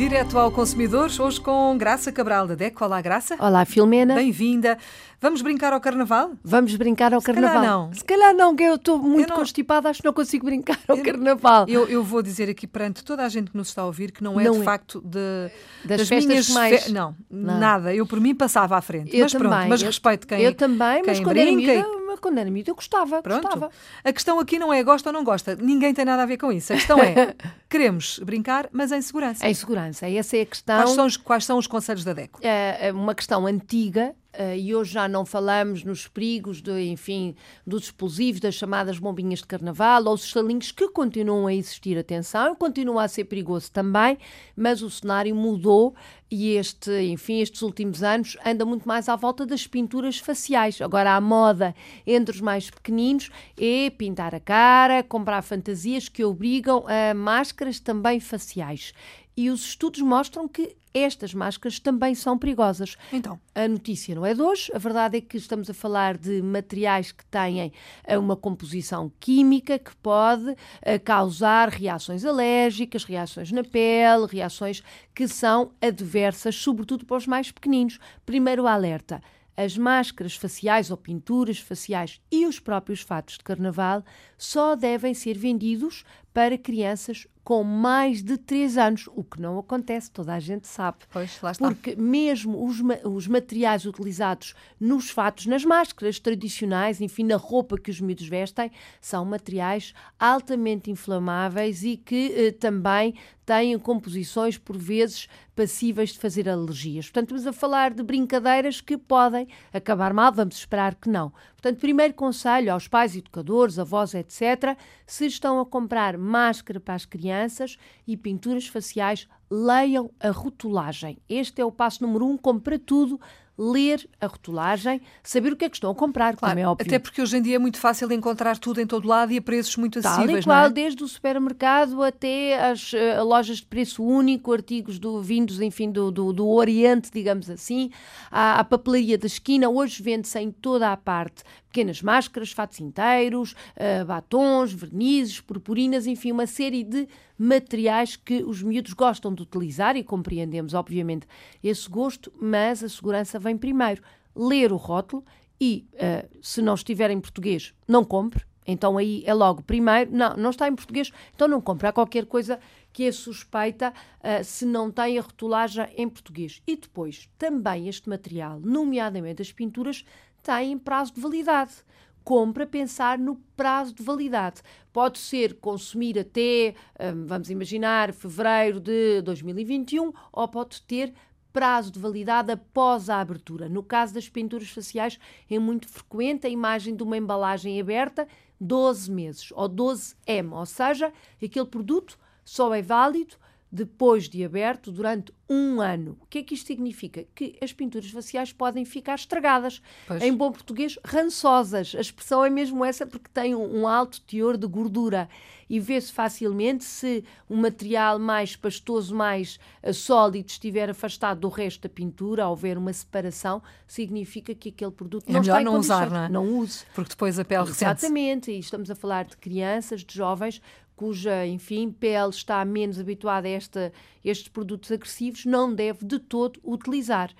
Direto ao consumidor, hoje com Graça Cabral da DECO. Olá, Graça. Olá, Filomena. Bem-vinda. Vamos brincar ao carnaval? Vamos brincar ao Se carnaval. calhar não. Se calhar não, que eu estou muito não- constipada, acho que não consigo brincar ao Eu- carnaval. Eu, eu vou dizer aqui perante toda a gente que nos está a ouvir que não é Não de é. facto de, Das festas mais- fe- Não, Não. nada. Eu por mim passava à frente. Eu mas pronto, também, mas eu- respeito quem eu também, mas quem quando era, brinca e- miúda, mas quando era miúda eu gostava, Pronto. gostava. A questão aqui não é gosta ou não gosta. Ninguém tem nada a ver com isso. A questão é queremos brincar, mas em segurança. Em segurança, essa é a questão. Quais, são os, quais são os conselhos da DECO? é é uma questão antiga eh, e hoje já não falamos nos perigos, de, enfim, dos explosivos, das chamadas bombinhas de carnaval ou os estalinhos que continuam a existir. Atenção, continua a ser perigoso também, mas o cenário mudou e este, enfim, estes últimos anos anda muito mais à volta das pinturas faciais. Agora a moda entre os mais pequeninos é pintar a cara, comprar fantasias que obrigam a máscaras também faciais. E os estudos mostram que estas máscaras também são perigosas. Então, A notícia não é de hoje, a verdade é que estamos a falar de materiais que têm eh, uma composição química que pode eh, causar reações alérgicas, reações na pele, reações que são adversas, sobretudo para os mais pequeninos. Primeiro alerta. As máscaras faciais ou pinturas faciais e os próprios fatos de carnaval só devem ser vendidos para crianças com mais de 3 anos, o que não acontece, toda a gente sabe. pois, lá está. Porque mesmo os, ma- os materiais utilizados nos fatos, nas máscaras tradicionais, enfim, na roupa que os miúdos vestem, são materiais altamente inflamáveis e que eh, também têm composições, por vezes, passíveis de fazer alergias. Portanto, estamos a falar de brincadeiras que podem acabar mal, vamos esperar que não. Portanto, primeiro conselho aos pais, educadores, avós, etc., se estão a comprar máscara para as crianças e pinturas faciais, leiam a rotulagem. Este é o passo número um, como para tudo, ler a rotulagem, saber o que é que estão a comprar, como é óbvio. Até porque hoje em dia é muito fácil encontrar tudo em todo lado e a preços muito Tal e acessíveis, qual, não é? desde o supermercado até as eh, lojas de preço único, artigos do, vindos, enfim, do, do, do Oriente, digamos assim, à, à papelaria da esquina, hoje vende-se em toda a parte pequenas máscaras, fatos inteiros, eh, batons, vernizes, purpurinas, enfim, uma série de materiais que os miúdos gostam de utilizar e compreendemos, obviamente, esse gosto, mas a segurança vem primeiro. Ler o rótulo e, eh, se não estiver em português, não compre. Então aí é logo, primeiro, não, não está em português, então não compre. Há qualquer coisa que é suspeita eh, se não tem a rotulagem em português. E depois, também este material, nomeadamente as pinturas, têm prazo de validade. Compra pensar no prazo de validade. Pode ser consumir até, hum, vamos imaginar, fevereiro de 2021, ou pode ter prazo de validade após a abertura. No caso das pinturas faciais, é muito frequente a imagem de uma embalagem aberta 12 meses ou 12M, ou seja, aquele produto só é válido depois de aberto durante um ano. O que é que isto significa? Que as pinturas faciais podem ficar estragadas. Pois. Em bom português, rançosas. A expressão é mesmo essa porque tem um, um alto teor de gordura e vê-se facilmente se um material mais pastoso, mais eh, sólido estiver afastado do resto da pintura, houver uma separação, significa que aquele produto É não melhor está não usar, não é? Não use. Porque depois a pele ressente. Exatamente, e estamos a falar de crianças, de jovens cuja, enfim, pele está menos habituada a esta, estes produtos agressivos, não deve de todo utilizar.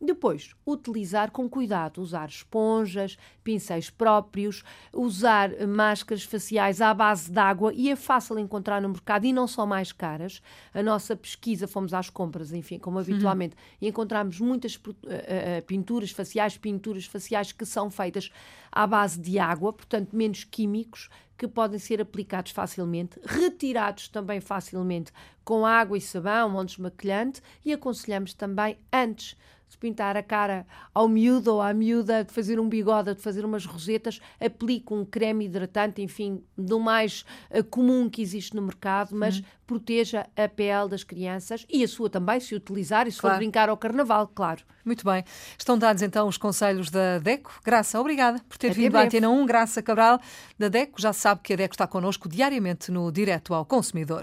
Depois, utilizar com cuidado, usar esponjas, pincéis próprios, usar eh, máscaras faciais à base de água e é fácil encontrar no mercado e não são mais caras. A nossa pesquisa, fomos às compras, enfim, como habitualmente, e encontramos muitas eh, eh, pinturas faciais, pinturas faciais que são feitas à base de água, portanto menos químicos, que podem ser aplicados facilmente, retirados também facilmente com água e sabão ou desmaquilhante e aconselhamos também antes de pintar a cara ao miúdo ou à miúda, de fazer um bigode, de fazer umas rosetas, aplique um creme hidratante, enfim, do mais eh, comum que existe no mercado, mas proteja a pele das crianças e a sua também, se utilizar e se Claro. for brincar ao carnaval, claro. Muito bem. Estão dados então os conselhos da DECO. Graça, obrigada por ter Até vindo à. Antena 1. Graça Cabral, da DECO. Já sabe que a DECO está connosco diariamente no Direto ao Consumidor.